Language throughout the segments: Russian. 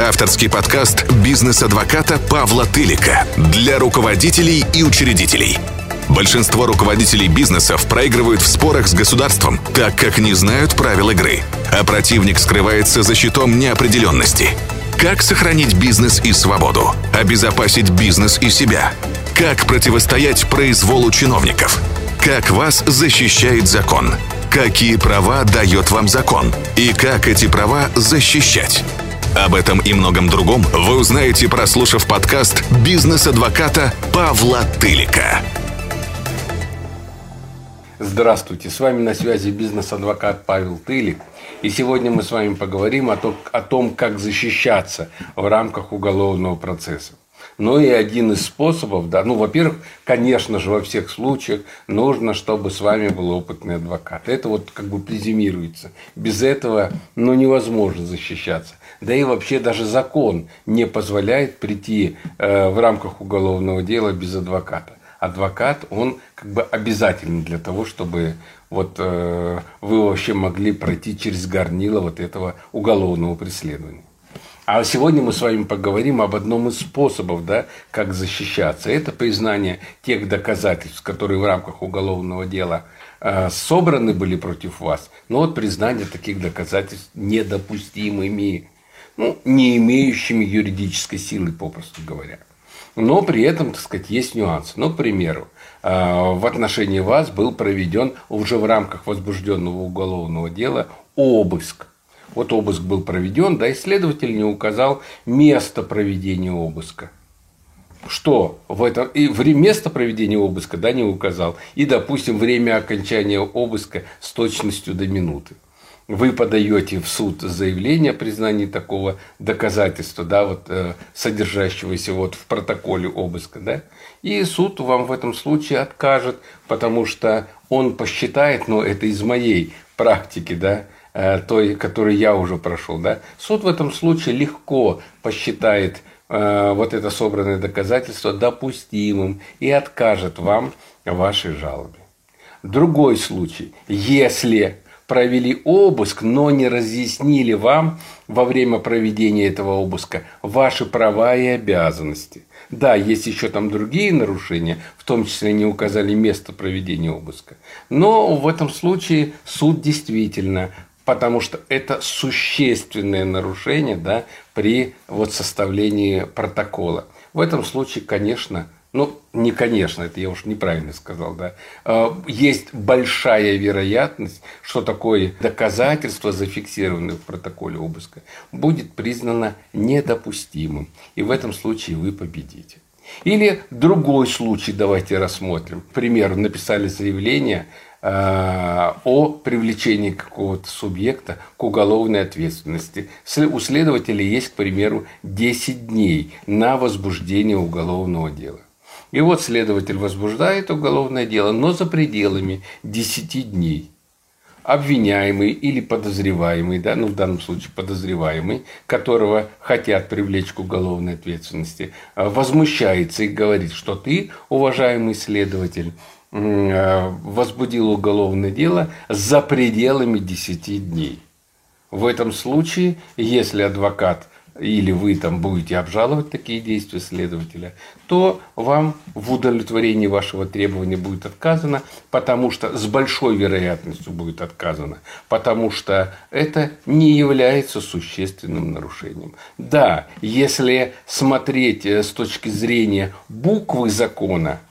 Авторский подкаст бизнес-адвоката Павла Тылика для руководителей и учредителей. Большинство руководителей бизнесов проигрывают в спорах с государством, так как не знают правил игры, а противник скрывается за щитом неопределенности. Как сохранить бизнес и свободу? Обезопасить бизнес и себя? Как противостоять произволу чиновников? Как вас защищает закон? Какие права дает вам закон? И как эти права защищать? Об этом и многом другом вы узнаете, прослушав подкаст бизнес-адвоката Павла Тылика. Здравствуйте, с вами на связи бизнес-адвокат Павел Тылик. И сегодня мы с вами поговорим о том, о том, как защищаться в рамках уголовного процесса. Ну и один из способов, да, ну, во-первых, конечно же, во всех случаях нужно, чтобы с вами был опытный адвокат. Это вот как бы презюмируется. Без этого, ну, невозможно защищаться. Да и вообще даже закон не позволяет прийти э, в рамках уголовного дела без адвоката. Адвокат, он как бы обязателен для того, чтобы вот э, вы вообще могли пройти через горнило вот этого уголовного преследования. А сегодня мы с вами поговорим об одном из способов, да, как защищаться. Это признание тех доказательств, которые в рамках уголовного дела э, собраны были против вас. Но вот признание таких доказательств недопустимыми, ну, не имеющими юридической силы, попросту говоря. Но при этом, так сказать, есть нюансы. Ну, к примеру, э, в отношении вас был проведен уже в рамках возбужденного уголовного дела обыск вот обыск был проведен, да, исследователь не указал место проведения обыска. Что в этом и место проведения обыска, да, не указал. И, допустим, время окончания обыска с точностью до минуты. Вы подаете в суд заявление о признании такого доказательства, да, вот, э, содержащегося вот в протоколе обыска, да, и суд вам в этом случае откажет, потому что он посчитает, но это из моей практики, да, той, который я уже прошел, да, суд в этом случае легко посчитает э, вот это собранное доказательство допустимым и откажет вам в вашей жалобе. Другой случай, если провели обыск, но не разъяснили вам во время проведения этого обыска ваши права и обязанности. Да, есть еще там другие нарушения, в том числе не указали место проведения обыска. Но в этом случае суд действительно потому что это существенное нарушение да, при вот составлении протокола. В этом случае, конечно, ну, не конечно, это я уж неправильно сказал, да, а, есть большая вероятность, что такое доказательство, зафиксированное в протоколе обыска, будет признано недопустимым. И в этом случае вы победите. Или другой случай давайте рассмотрим. К примеру, написали заявление Э, о привлечении какого-то субъекта к уголовной ответственности. У следователя есть, к примеру, 10 дней на возбуждение уголовного дела. И вот следователь возбуждает уголовное дело, но за пределами 10 дней. Обвиняемый или подозреваемый, да, ну в данном случае подозреваемый, которого хотят привлечь к уголовной ответственности, э, возмущается и говорит, что ты, уважаемый следователь, Э, возбудил уголовное дело за пределами 10 дней. В этом случае, если адвокат или вы там будете обжаловать такие действия следователя, то вам в удовлетворении вашего требования будет отказано, потому что с большой вероятностью будет отказано, потому что это не является существенным нарушением. Да, если смотреть э, с точки зрения буквы закона –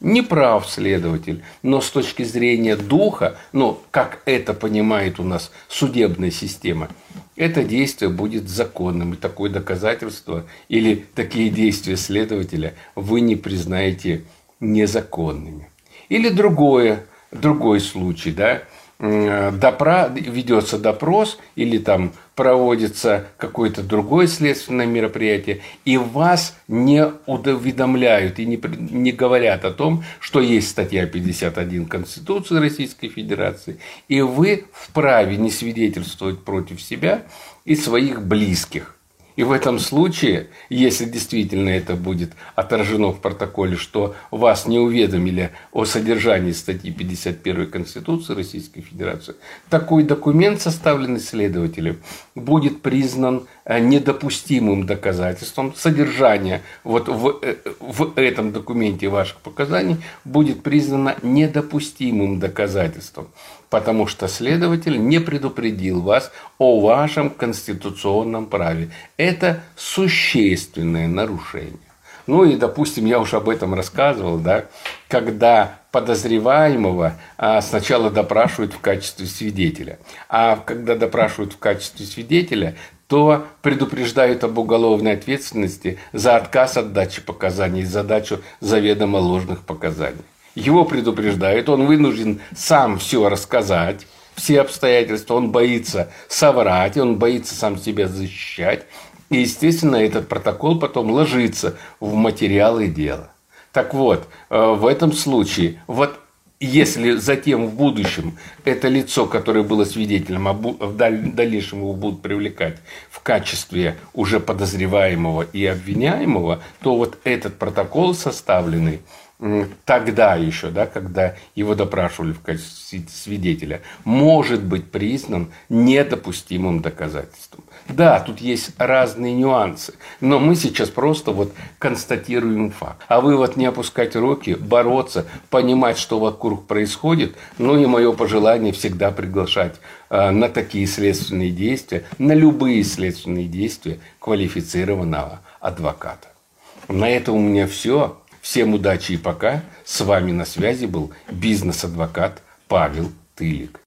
не прав следователь, но с точки зрения духа, ну, как это понимает у нас судебная система, это действие будет законным. И такое доказательство или такие действия следователя вы не признаете незаконными. Или другое, другой случай, да, допра... ведется допрос или там проводится какое-то другое следственное мероприятие, и вас не уведомляют и не, не говорят о том, что есть статья 51 Конституции Российской Федерации, и вы вправе не свидетельствовать против себя и своих близких. И в этом случае, если действительно это будет отражено в протоколе, что вас не уведомили о содержании статьи 51 Конституции Российской Федерации, такой документ, составленный следователем, будет признан э, недопустимым доказательством, содержание вот в, э, в этом документе ваших показаний будет признано недопустимым доказательством, потому что следователь не предупредил вас о вашем конституционном праве. Это существенное нарушение. Ну и, допустим, я уже об этом рассказывал, да, когда подозреваемого а, сначала допрашивают в качестве свидетеля, а когда допрашивают в качестве свидетеля, то предупреждают об уголовной ответственности за отказ от дачи показаний, за дачу заведомо ложных показаний. Его предупреждают, он вынужден сам все рассказать, все обстоятельства, он боится соврать, он боится сам себя защищать. И, естественно, этот протокол потом ложится в материалы дела. Так вот, э, в этом случае, вот если затем в будущем это лицо, которое было свидетелем, а в дальнейшем его будут привлекать в качестве уже подозреваемого и обвиняемого, то вот этот протокол составленный тогда еще, да, когда его допрашивали в качестве свидетеля, может быть признан недопустимым доказательством. Да, тут есть разные нюансы, но мы сейчас просто вот констатируем факт. А вы вот не опускать руки, бороться, понимать, что вокруг происходит, ну и мое пожелание всегда приглашать э, на такие следственные действия, на любые следственные действия квалифицированного адвоката. На этом у меня все. Всем удачи и пока. С вами на связи был бизнес-адвокат Павел Тылик.